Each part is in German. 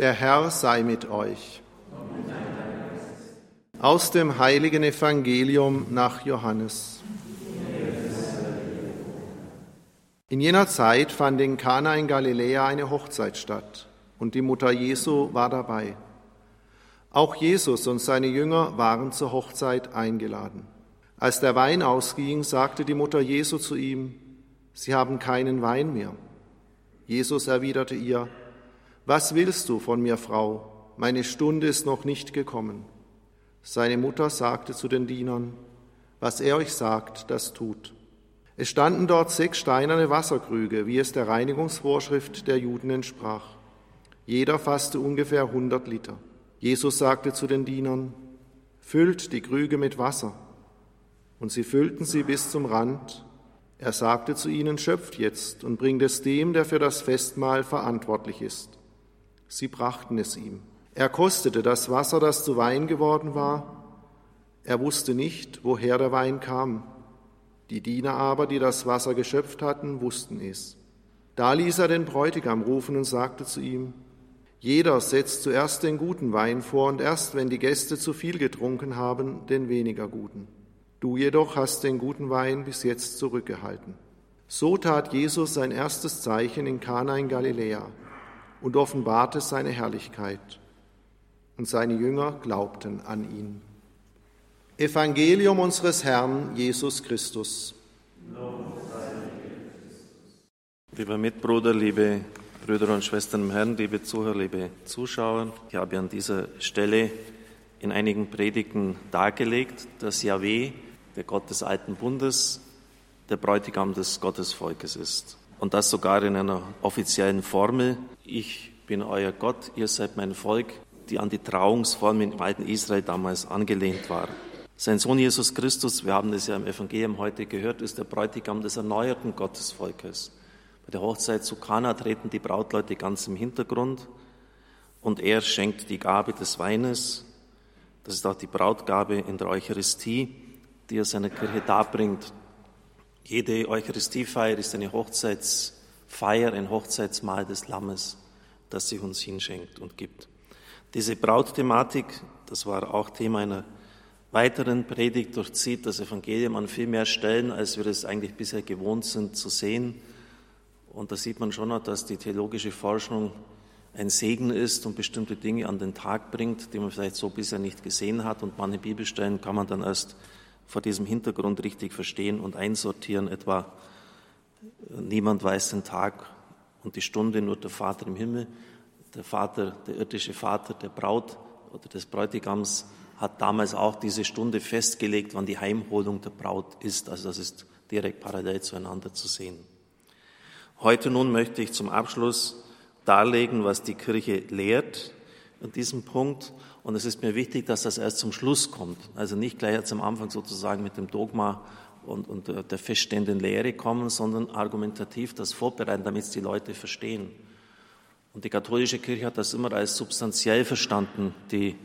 Der Herr sei mit euch. Aus dem heiligen Evangelium nach Johannes. In jener Zeit fand in Kana in Galiläa eine Hochzeit statt und die Mutter Jesu war dabei. Auch Jesus und seine Jünger waren zur Hochzeit eingeladen. Als der Wein ausging, sagte die Mutter Jesu zu ihm, Sie haben keinen Wein mehr. Jesus erwiderte ihr, Was willst du von mir, Frau? Meine Stunde ist noch nicht gekommen. Seine Mutter sagte zu den Dienern, Was er euch sagt, das tut. Es standen dort sechs steinerne Wasserkrüge, wie es der Reinigungsvorschrift der Juden entsprach. Jeder fasste ungefähr hundert Liter. Jesus sagte zu den Dienern, Füllt die Krüge mit Wasser. Und sie füllten sie bis zum Rand er sagte zu ihnen, schöpft jetzt und bringt es dem, der für das Festmahl verantwortlich ist. Sie brachten es ihm. Er kostete das Wasser, das zu Wein geworden war. Er wusste nicht, woher der Wein kam. Die Diener aber, die das Wasser geschöpft hatten, wussten es. Da ließ er den Bräutigam rufen und sagte zu ihm, jeder setzt zuerst den guten Wein vor und erst, wenn die Gäste zu viel getrunken haben, den weniger guten. Du jedoch hast den guten Wein bis jetzt zurückgehalten. So tat Jesus sein erstes Zeichen in Kana in Galiläa und offenbarte seine Herrlichkeit. Und seine Jünger glaubten an ihn. Evangelium unseres Herrn Jesus Christus. Lieber Mitbruder, liebe Brüder und Schwestern im Herrn, liebe Zuhörer, liebe Zuschauer, ich habe an dieser Stelle in einigen Predigten dargelegt, dass Yahweh der Gott des alten Bundes, der Bräutigam des Gottesvolkes ist. Und das sogar in einer offiziellen Formel. Ich bin euer Gott, ihr seid mein Volk, die an die Trauungsformel im alten Israel damals angelehnt war. Sein Sohn Jesus Christus, wir haben das ja im Evangelium heute gehört, ist der Bräutigam des erneuerten Gottesvolkes. Bei der Hochzeit zu Kana treten die Brautleute ganz im Hintergrund und er schenkt die Gabe des Weines. Das ist auch die Brautgabe in der Eucharistie die er seiner Kirche darbringt. Jede Eucharistiefeier ist eine Hochzeitsfeier, ein Hochzeitsmahl des Lammes, das sich uns hinschenkt und gibt. Diese Brautthematik, das war auch Thema einer weiteren Predigt, durchzieht das Evangelium an viel mehr Stellen, als wir es eigentlich bisher gewohnt sind zu sehen. Und da sieht man schon noch, dass die theologische Forschung ein Segen ist und bestimmte Dinge an den Tag bringt, die man vielleicht so bisher nicht gesehen hat. Und manche Bibelstellen kann man dann erst vor diesem Hintergrund richtig verstehen und einsortieren, etwa niemand weiß den Tag und die Stunde, nur der Vater im Himmel. Der Vater, der irdische Vater der Braut oder des Bräutigams hat damals auch diese Stunde festgelegt, wann die Heimholung der Braut ist. Also das ist direkt parallel zueinander zu sehen. Heute nun möchte ich zum Abschluss darlegen, was die Kirche lehrt an diesem Punkt und es ist mir wichtig, dass das erst zum Schluss kommt. Also nicht gleich jetzt am Anfang sozusagen mit dem Dogma und, und der feststehenden Lehre kommen, sondern argumentativ das vorbereiten, damit es die Leute verstehen. Und die katholische Kirche hat das immer als substanziell verstanden. Die,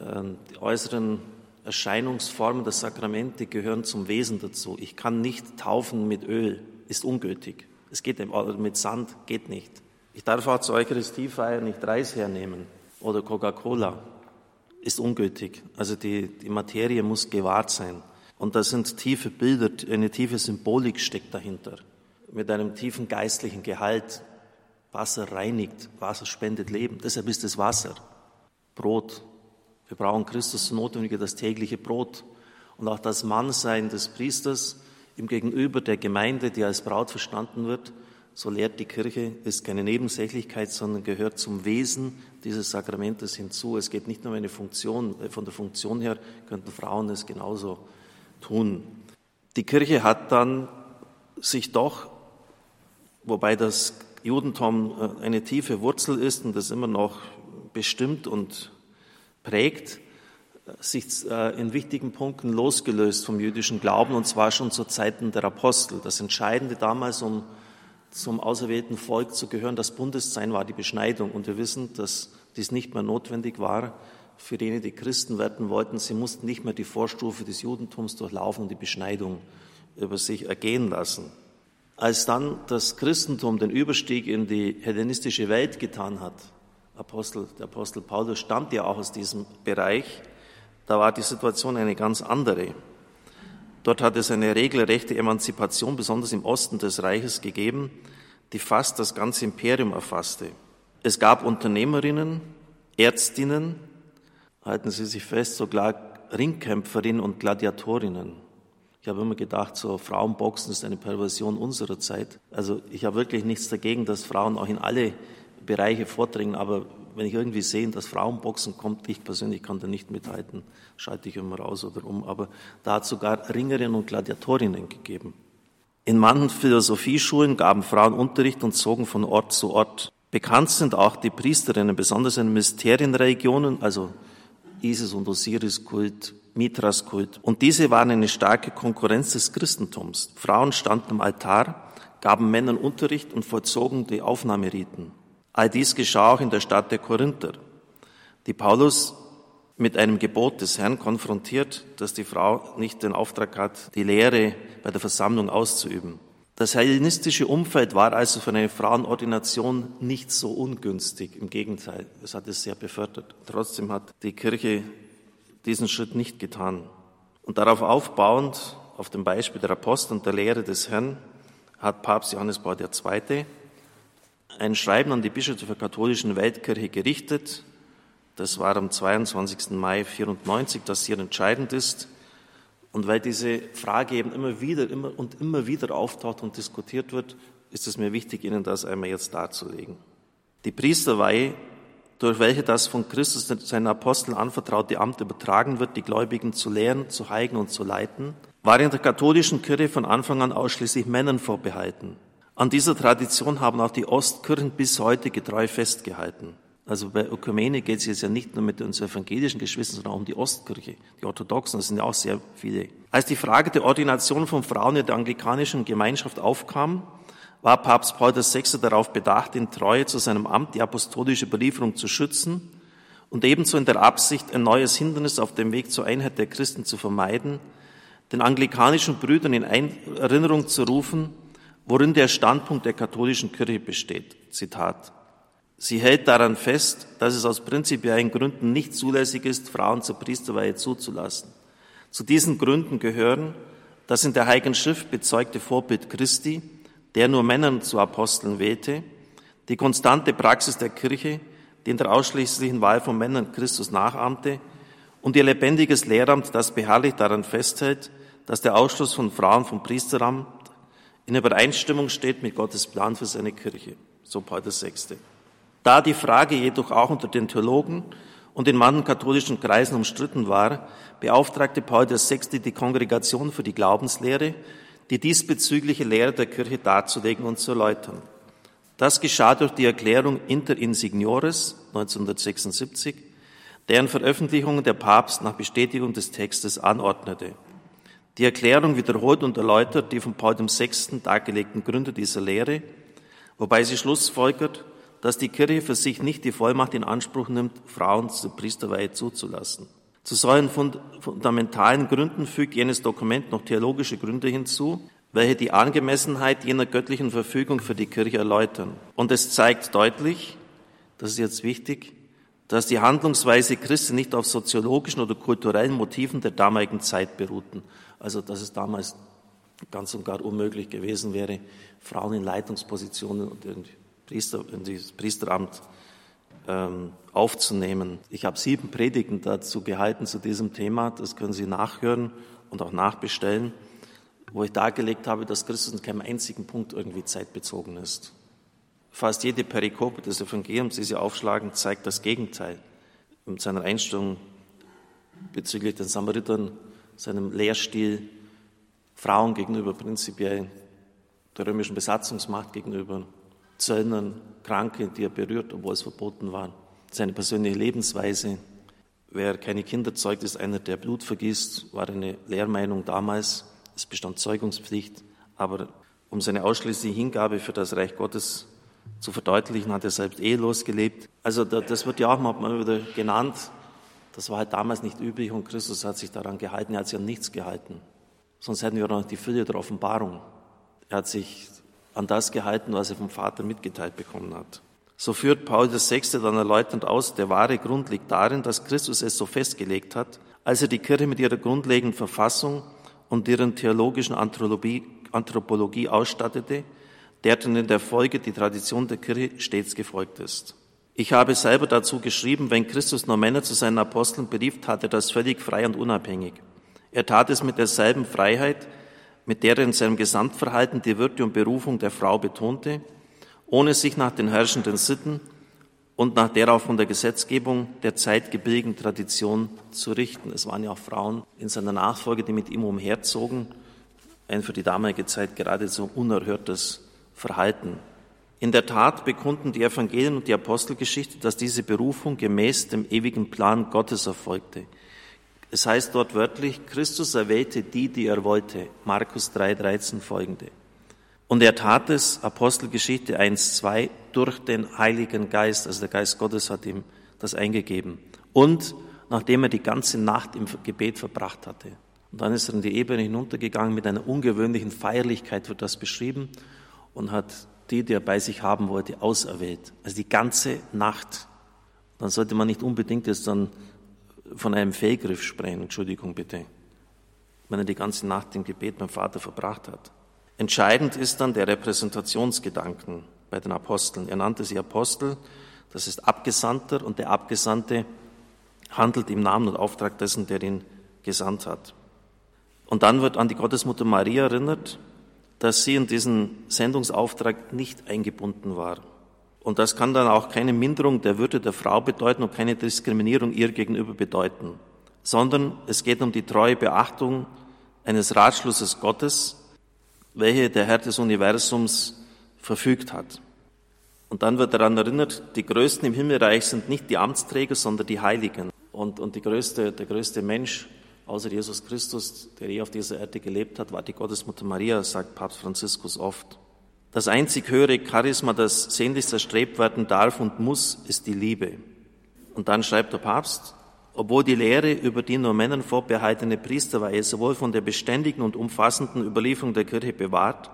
äh, die äußeren Erscheinungsformen der Sakramente gehören zum Wesen dazu. Ich kann nicht taufen mit Öl, ist ungültig. Es geht mit Sand geht nicht. Ich darf auch zur Eucharistiefeier nicht Reis hernehmen oder Coca-Cola ist ungültig. Also die, die Materie muss gewahrt sein. Und da sind tiefe Bilder, eine tiefe Symbolik steckt dahinter. Mit einem tiefen geistlichen Gehalt. Wasser reinigt, Wasser spendet Leben. Deshalb ist es Wasser. Brot. Wir brauchen Christus so notwendig das tägliche Brot. Und auch das Mannsein des Priesters im Gegenüber der Gemeinde, die als Braut verstanden wird, so lehrt die Kirche, ist keine Nebensächlichkeit, sondern gehört zum Wesen dieses Sakramentes hinzu. Es geht nicht nur um eine Funktion, äh, von der Funktion her könnten Frauen es genauso tun. Die Kirche hat dann sich doch, wobei das Judentum äh, eine tiefe Wurzel ist und das immer noch bestimmt und prägt, sich äh, in wichtigen Punkten losgelöst vom jüdischen Glauben und zwar schon zu Zeiten der Apostel. Das Entscheidende damals, um zum auserwählten Volk zu gehören. Das Bundessein war die Beschneidung und wir wissen, dass dies nicht mehr notwendig war für jene, die Christen werden wollten. Sie mussten nicht mehr die Vorstufe des Judentums durchlaufen und die Beschneidung über sich ergehen lassen. Als dann das Christentum den Überstieg in die hellenistische Welt getan hat, Apostel, der Apostel Paulus stammt ja auch aus diesem Bereich. Da war die Situation eine ganz andere. Dort hat es eine regelrechte Emanzipation, besonders im Osten des Reiches, gegeben, die fast das ganze Imperium erfasste. Es gab Unternehmerinnen, Ärztinnen, halten Sie sich fest, sogar Ringkämpferinnen und Gladiatorinnen. Ich habe immer gedacht, so Frauenboxen ist eine Perversion unserer Zeit. Also ich habe wirklich nichts dagegen, dass Frauen auch in alle Bereiche vordringen, aber wenn ich irgendwie sehe, dass Frauenboxen kommt, ich persönlich kann da nicht mithalten, schalte ich immer raus oder um. Aber da hat es sogar Ringerinnen und Gladiatorinnen gegeben. In manchen Philosophieschulen gaben Frauen Unterricht und zogen von Ort zu Ort. Bekannt sind auch die Priesterinnen, besonders in Mysterienreligionen, also Isis- und Osiris-Kult, Mithras-Kult. Und diese waren eine starke Konkurrenz des Christentums. Frauen standen am Altar, gaben Männern Unterricht und vollzogen die Aufnahmeriten. All dies geschah auch in der Stadt der Korinther, die Paulus mit einem Gebot des Herrn konfrontiert, dass die Frau nicht den Auftrag hat, die Lehre bei der Versammlung auszuüben. Das hellenistische Umfeld war also für eine Frauenordination nicht so ungünstig. Im Gegenteil, es hat es sehr befördert. Trotzdem hat die Kirche diesen Schritt nicht getan. Und darauf aufbauend, auf dem Beispiel der Apostel und der Lehre des Herrn, hat Papst Johannes Paul II. Ein Schreiben an die Bischöfe der katholischen Weltkirche gerichtet. Das war am 22. Mai 94, das hier entscheidend ist. Und weil diese Frage eben immer wieder immer und immer wieder auftaucht und diskutiert wird, ist es mir wichtig, Ihnen das einmal jetzt darzulegen. Die Priesterweihe, durch welche das von Christus seinen Aposteln anvertraute Amt übertragen wird, die Gläubigen zu lehren, zu heigen und zu leiten, war in der katholischen Kirche von Anfang an ausschließlich Männern vorbehalten. An dieser Tradition haben auch die Ostkirchen bis heute getreu festgehalten. Also bei Ökumene geht es jetzt ja nicht nur mit uns evangelischen Geschwistern, sondern auch um die Ostkirche, die Orthodoxen, das sind ja auch sehr viele. Als die Frage der Ordination von Frauen in der anglikanischen Gemeinschaft aufkam, war Papst Paul VI. darauf bedacht, in Treue zu seinem Amt die apostolische Belieferung zu schützen und ebenso in der Absicht, ein neues Hindernis auf dem Weg zur Einheit der Christen zu vermeiden, den anglikanischen Brüdern in Erinnerung zu rufen, worin der Standpunkt der katholischen Kirche besteht. Zitat. Sie hält daran fest, dass es aus prinzipiellen Gründen nicht zulässig ist, Frauen zur Priesterweihe zuzulassen. Zu diesen Gründen gehören das in der Heiligen Schrift bezeugte Vorbild Christi, der nur Männern zu Aposteln wählte, die konstante Praxis der Kirche, die in der ausschließlichen Wahl von Männern Christus nachahmte, und ihr lebendiges Lehramt, das beharrlich daran festhält, dass der Ausschluss von Frauen vom Priesteramt in Übereinstimmung steht mit Gottes Plan für seine Kirche. So Paul VI. Da die Frage jedoch auch unter den Theologen und in manchen katholischen Kreisen umstritten war, beauftragte Paul VI. die Kongregation für die Glaubenslehre, die diesbezügliche Lehre der Kirche darzulegen und zu erläutern. Das geschah durch die Erklärung Inter Insignores 1976, deren Veröffentlichung der Papst nach Bestätigung des Textes anordnete. Die Erklärung wiederholt und erläutert die von Paul VI. dargelegten Gründe dieser Lehre, wobei sie schlussfolgert, dass die Kirche für sich nicht die Vollmacht in Anspruch nimmt, Frauen zur Priesterweihe zuzulassen. Zu solchen fundamentalen Gründen fügt jenes Dokument noch theologische Gründe hinzu, welche die Angemessenheit jener göttlichen Verfügung für die Kirche erläutern. Und es zeigt deutlich, das ist jetzt wichtig, dass die Handlungsweise Christi nicht auf soziologischen oder kulturellen Motiven der damaligen Zeit beruhten. Also, dass es damals ganz und gar unmöglich gewesen wäre, Frauen in Leitungspositionen und irgendwie Priester, in dieses Priesteramt ähm, aufzunehmen. Ich habe sieben Predigten dazu gehalten zu diesem Thema. Das können Sie nachhören und auch nachbestellen, wo ich dargelegt habe, dass Christus in keinem einzigen Punkt irgendwie zeitbezogen ist. Fast jede Perikope des Evangeliums, die Sie aufschlagen, zeigt das Gegenteil. Mit seiner Einstellung bezüglich den Samaritern, seinem Lehrstil, Frauen gegenüber prinzipiell, der römischen Besatzungsmacht gegenüber, Zöllnern, Kranke, die er berührt, obwohl es verboten war. Seine persönliche Lebensweise. Wer keine Kinder zeugt, ist einer, der Blut vergießt, war eine Lehrmeinung damals. Es bestand Zeugungspflicht. Aber um seine ausschließliche Hingabe für das Reich Gottes zu verdeutlichen, hat er selbst ehelos gelebt. Also das wird ja auch mal wieder genannt. Das war halt damals nicht üblich und Christus hat sich daran gehalten. Er hat sich an nichts gehalten. Sonst hätten wir noch die Fülle der Offenbarung. Er hat sich an das gehalten, was er vom Vater mitgeteilt bekommen hat. So führt Paul VI. dann erläuternd aus, der wahre Grund liegt darin, dass Christus es so festgelegt hat, als er die Kirche mit ihrer grundlegenden Verfassung und deren theologischen Anthropologie, Anthropologie ausstattete, der dann in der Folge die Tradition der Kirche stets gefolgt ist. Ich habe selber dazu geschrieben, wenn Christus nur Männer zu seinen Aposteln berief, tat er das völlig frei und unabhängig. Er tat es mit derselben Freiheit, mit der er in seinem Gesamtverhalten die Würde und Berufung der Frau betonte, ohne sich nach den herrschenden Sitten und nach der auch von der Gesetzgebung der Zeit gebildeten Tradition zu richten. Es waren ja auch Frauen in seiner Nachfolge, die mit ihm umherzogen. Ein für die damalige Zeit geradezu unerhörtes Verhalten. In der Tat bekunden die Evangelien und die Apostelgeschichte, dass diese Berufung gemäß dem ewigen Plan Gottes erfolgte. Es heißt dort wörtlich, Christus erwählte die, die er wollte. Markus 3,13 folgende. Und er tat es, Apostelgeschichte 1,2, durch den Heiligen Geist, also der Geist Gottes hat ihm das eingegeben. Und nachdem er die ganze Nacht im Gebet verbracht hatte. Und dann ist er in die Ebene hinuntergegangen, mit einer ungewöhnlichen Feierlichkeit wird das beschrieben und hat die, die er bei sich haben wollte, auserwählt. Also die ganze Nacht. Dann sollte man nicht unbedingt jetzt dann von einem Fehlgriff sprechen, Entschuldigung bitte, wenn er die ganze Nacht im Gebet beim Vater verbracht hat. Entscheidend ist dann der Repräsentationsgedanken bei den Aposteln. Er nannte sie Apostel, das ist Abgesandter und der Abgesandte handelt im Namen und Auftrag dessen, der ihn gesandt hat. Und dann wird an die Gottesmutter Maria erinnert, dass sie in diesen Sendungsauftrag nicht eingebunden war. Und das kann dann auch keine Minderung der Würde der Frau bedeuten und keine Diskriminierung ihr gegenüber bedeuten, sondern es geht um die treue Beachtung eines Ratschlusses Gottes, welche der Herr des Universums verfügt hat. Und dann wird daran erinnert, die Größten im Himmelreich sind nicht die Amtsträger, sondern die Heiligen. Und, und die größte, der größte Mensch außer Jesus Christus, der je auf dieser Erde gelebt hat, war die Gottesmutter Maria, sagt Papst Franziskus oft. Das einzig höhere Charisma, das sehnlichst erstrebt werden darf und muss, ist die Liebe. Und dann schreibt der Papst, obwohl die Lehre über die nur Männern vorbehaltene Priesterweihe sowohl von der beständigen und umfassenden Überlieferung der Kirche bewahrt,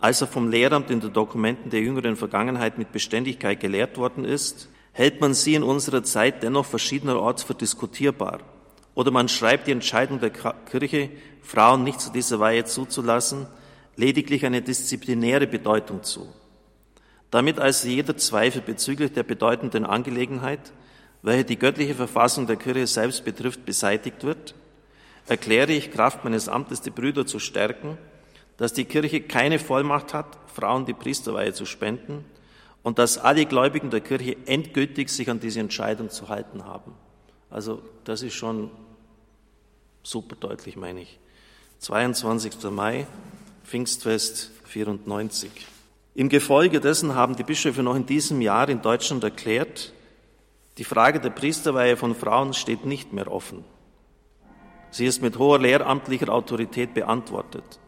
als auch vom Lehramt in den Dokumenten der jüngeren Vergangenheit mit Beständigkeit gelehrt worden ist, hält man sie in unserer Zeit dennoch verschiedenerorts für diskutierbar. Oder man schreibt die Entscheidung der Kirche, Frauen nicht zu dieser Weihe zuzulassen, lediglich eine disziplinäre Bedeutung zu. Damit also jeder Zweifel bezüglich der bedeutenden Angelegenheit, welche die göttliche Verfassung der Kirche selbst betrifft, beseitigt wird, erkläre ich Kraft meines Amtes die Brüder zu stärken, dass die Kirche keine Vollmacht hat, Frauen die Priesterweihe zu spenden und dass alle Gläubigen der Kirche endgültig sich an diese Entscheidung zu halten haben. Also das ist schon super deutlich, meine ich. 22. Mai Pfingstfest 94. Im Gefolge dessen haben die Bischöfe noch in diesem Jahr in Deutschland erklärt, die Frage der Priesterweihe von Frauen steht nicht mehr offen. Sie ist mit hoher lehramtlicher Autorität beantwortet.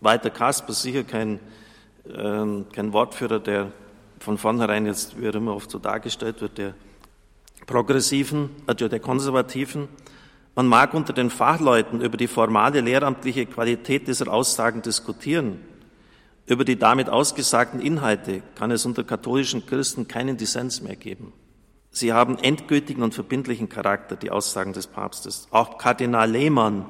Walter Kasper, sicher kein, äh, kein Wortführer, der von vornherein jetzt, wie er immer oft so dargestellt wird, der Progressiven, also der Konservativen, man mag unter den Fachleuten über die formale lehramtliche Qualität dieser Aussagen diskutieren. Über die damit ausgesagten Inhalte kann es unter katholischen Christen keinen Dissens mehr geben. Sie haben endgültigen und verbindlichen Charakter, die Aussagen des Papstes. Auch Kardinal Lehmann,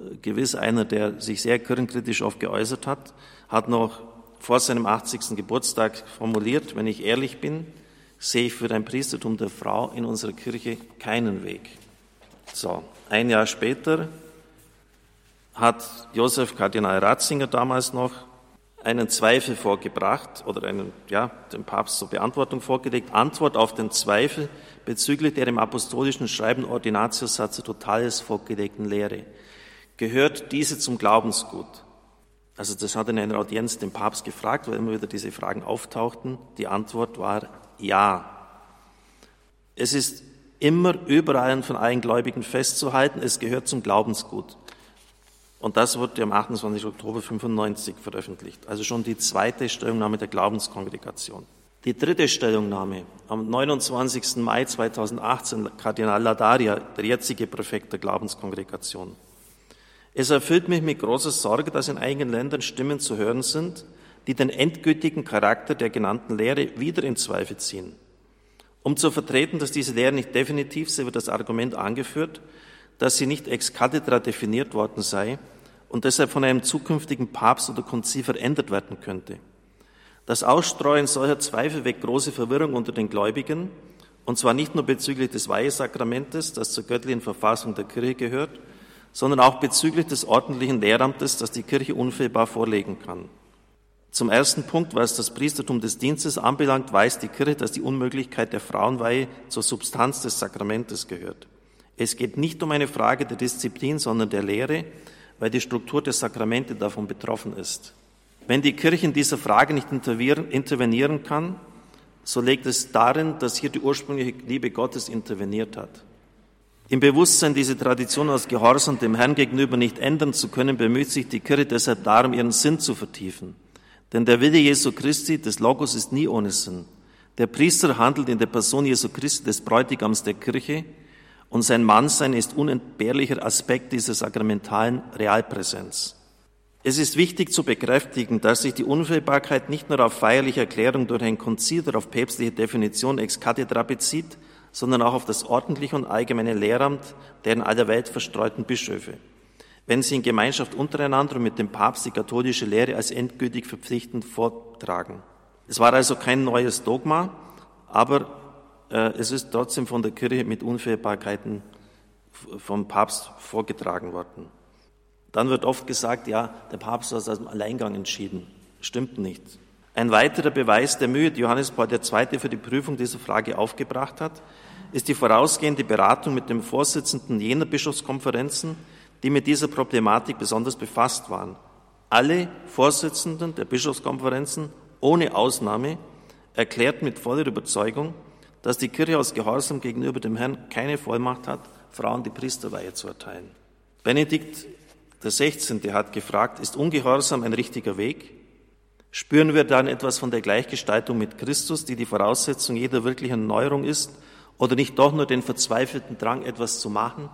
äh, gewiss einer, der sich sehr kirchenkritisch oft geäußert hat, hat noch vor seinem 80. Geburtstag formuliert, wenn ich ehrlich bin, sehe ich für ein Priestertum der Frau in unserer Kirche keinen Weg. So, ein Jahr später hat Josef Kardinal Ratzinger damals noch einen Zweifel vorgebracht oder einen, ja, dem Papst zur Beantwortung vorgelegt, Antwort auf den Zweifel bezüglich der im apostolischen Schreiben Ordinatio Sacerdotales vorgelegten Lehre. Gehört diese zum Glaubensgut? Also das hat in einer Audienz den Papst gefragt, weil immer wieder diese Fragen auftauchten. Die Antwort war ja. Es ist immer überall von allen Gläubigen festzuhalten. Es gehört zum Glaubensgut. Und das wurde am 28. Oktober 95 veröffentlicht. Also schon die zweite Stellungnahme der Glaubenskongregation. Die dritte Stellungnahme am 29. Mai 2018, Kardinal Ladaria, der jetzige Präfekt der Glaubenskongregation. Es erfüllt mich mit großer Sorge, dass in einigen Ländern Stimmen zu hören sind, die den endgültigen Charakter der genannten Lehre wieder in Zweifel ziehen. Um zu vertreten, dass diese Lehre nicht definitiv sei, wird das Argument angeführt, dass sie nicht ex cathedra definiert worden sei und deshalb von einem zukünftigen Papst oder Konzil verändert werden könnte. Das Ausstreuen solcher Zweifel weckt große Verwirrung unter den Gläubigen, und zwar nicht nur bezüglich des Weihesakramentes, das zur göttlichen Verfassung der Kirche gehört, sondern auch bezüglich des ordentlichen Lehramtes, das die Kirche unfehlbar vorlegen kann. Zum ersten Punkt, was das Priestertum des Dienstes anbelangt, weiß die Kirche, dass die Unmöglichkeit der Frauenweihe zur Substanz des Sakramentes gehört. Es geht nicht um eine Frage der Disziplin, sondern der Lehre, weil die Struktur der Sakramente davon betroffen ist. Wenn die Kirche in dieser Frage nicht intervenieren kann, so liegt es darin, dass hier die ursprüngliche Liebe Gottes interveniert hat. Im Bewusstsein, diese Tradition aus Gehorsam dem Herrn gegenüber nicht ändern zu können, bemüht sich die Kirche deshalb darum, ihren Sinn zu vertiefen. Denn der Wille Jesu Christi, des Logos, ist nie ohne Sinn. Der Priester handelt in der Person Jesu Christi, des Bräutigams der Kirche, und sein Mannsein ist unentbehrlicher Aspekt dieser sakramentalen Realpräsenz. Es ist wichtig zu bekräftigen, dass sich die Unfehlbarkeit nicht nur auf feierliche Erklärung durch ein Konzil oder auf päpstliche Definition ex cathedra bezieht, sondern auch auf das ordentliche und allgemeine Lehramt der in aller Welt verstreuten Bischöfe, wenn sie in Gemeinschaft untereinander und mit dem Papst die katholische Lehre als endgültig verpflichtend vortragen. Es war also kein neues Dogma, aber äh, es ist trotzdem von der Kirche mit Unfehlbarkeiten vom Papst vorgetragen worden. Dann wird oft gesagt, ja, der Papst hat aus dem Alleingang entschieden. Stimmt nicht. Ein weiterer Beweis der Mühe, die Johannes Paul II. für die Prüfung dieser Frage aufgebracht hat, ist die vorausgehende Beratung mit dem Vorsitzenden jener Bischofskonferenzen, die mit dieser Problematik besonders befasst waren. Alle Vorsitzenden der Bischofskonferenzen, ohne Ausnahme, erklärten mit voller Überzeugung, dass die Kirche aus Gehorsam gegenüber dem Herrn keine Vollmacht hat, Frauen die Priesterweihe zu erteilen. Benedikt 16. hat gefragt, ist Ungehorsam ein richtiger Weg? Spüren wir dann etwas von der Gleichgestaltung mit Christus, die die Voraussetzung jeder wirklichen Neuerung ist, oder nicht doch nur den verzweifelten Drang, etwas zu machen,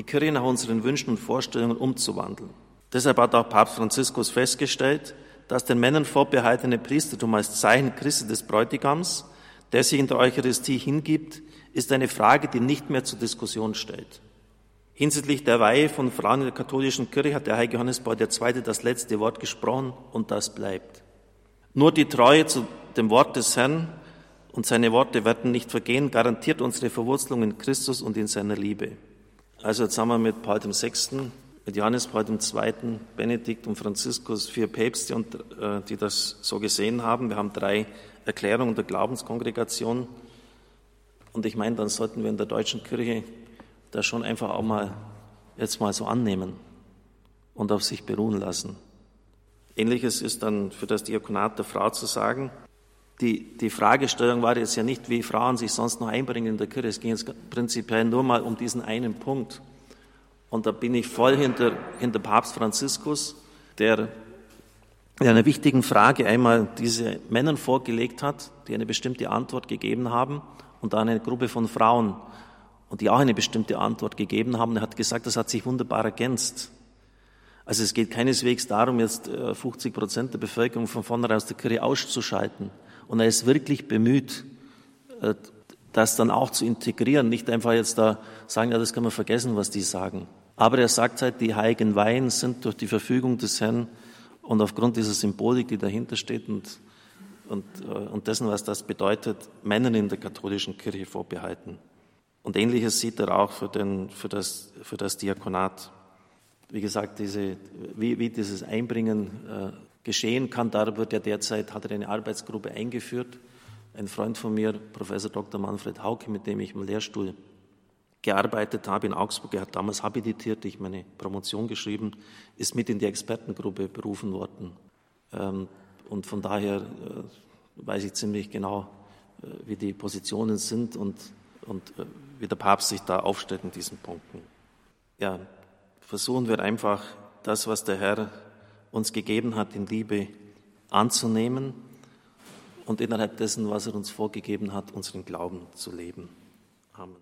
die Kirche nach unseren Wünschen und Vorstellungen umzuwandeln? Deshalb hat auch Papst Franziskus festgestellt, dass den Männern vorbehaltene Priestertum als Zeichen Christi des Bräutigams der sich in der Eucharistie hingibt, ist eine Frage, die nicht mehr zur Diskussion stellt. Hinsichtlich der Weihe von Frauen in der katholischen Kirche hat der heilige Johannes Paul II. das letzte Wort gesprochen und das bleibt. Nur die Treue zu dem Wort des Herrn und seine Worte werden nicht vergehen, garantiert unsere Verwurzelung in Christus und in seiner Liebe. Also jetzt haben wir mit Paul VI., mit Johannes Paul II., Benedikt und Franziskus vier Päpste, äh, die das so gesehen haben. Wir haben drei Erklärung der Glaubenskongregation. Und ich meine, dann sollten wir in der deutschen Kirche das schon einfach auch mal jetzt mal so annehmen und auf sich beruhen lassen. Ähnliches ist dann für das Diakonat der Frau zu sagen. Die, die Fragestellung war jetzt ja nicht, wie Frauen sich sonst noch einbringen in der Kirche. Es ging jetzt prinzipiell nur mal um diesen einen Punkt. Und da bin ich voll hinter, hinter Papst Franziskus, der in einer wichtigen Frage einmal diese Männern vorgelegt hat, die eine bestimmte Antwort gegeben haben, und dann eine Gruppe von Frauen, und die auch eine bestimmte Antwort gegeben haben. Er hat gesagt, das hat sich wunderbar ergänzt. Also es geht keineswegs darum, jetzt 50 äh, Prozent der Bevölkerung von vornherein aus der Kirche auszuschalten. Und er ist wirklich bemüht, äh, das dann auch zu integrieren, nicht einfach jetzt da sagen, ja, das kann man vergessen, was die sagen. Aber er sagt halt, die heiligen Weihen sind durch die Verfügung des Herrn und aufgrund dieser Symbolik, die dahinter steht und, und, äh, und dessen, was das bedeutet, Männern in der katholischen Kirche vorbehalten. Und ähnliches sieht er auch für, den, für, das, für das Diakonat. Wie gesagt, diese, wie, wie dieses Einbringen äh, geschehen kann, da wird ja derzeit, hat er eine Arbeitsgruppe eingeführt. Ein Freund von mir, Professor Dr. Manfred Hauke, mit dem ich im Lehrstuhl gearbeitet habe in Augsburg. Er hat damals habilitiert, ich meine Promotion geschrieben, ist mit in die Expertengruppe berufen worden. Ähm, und von daher äh, weiß ich ziemlich genau, äh, wie die Positionen sind und, und äh, wie der Papst sich da aufstellt in diesen Punkten. Ja, versuchen wir einfach das, was der Herr uns gegeben hat, in Liebe anzunehmen und innerhalb dessen, was er uns vorgegeben hat, unseren Glauben zu leben. Amen.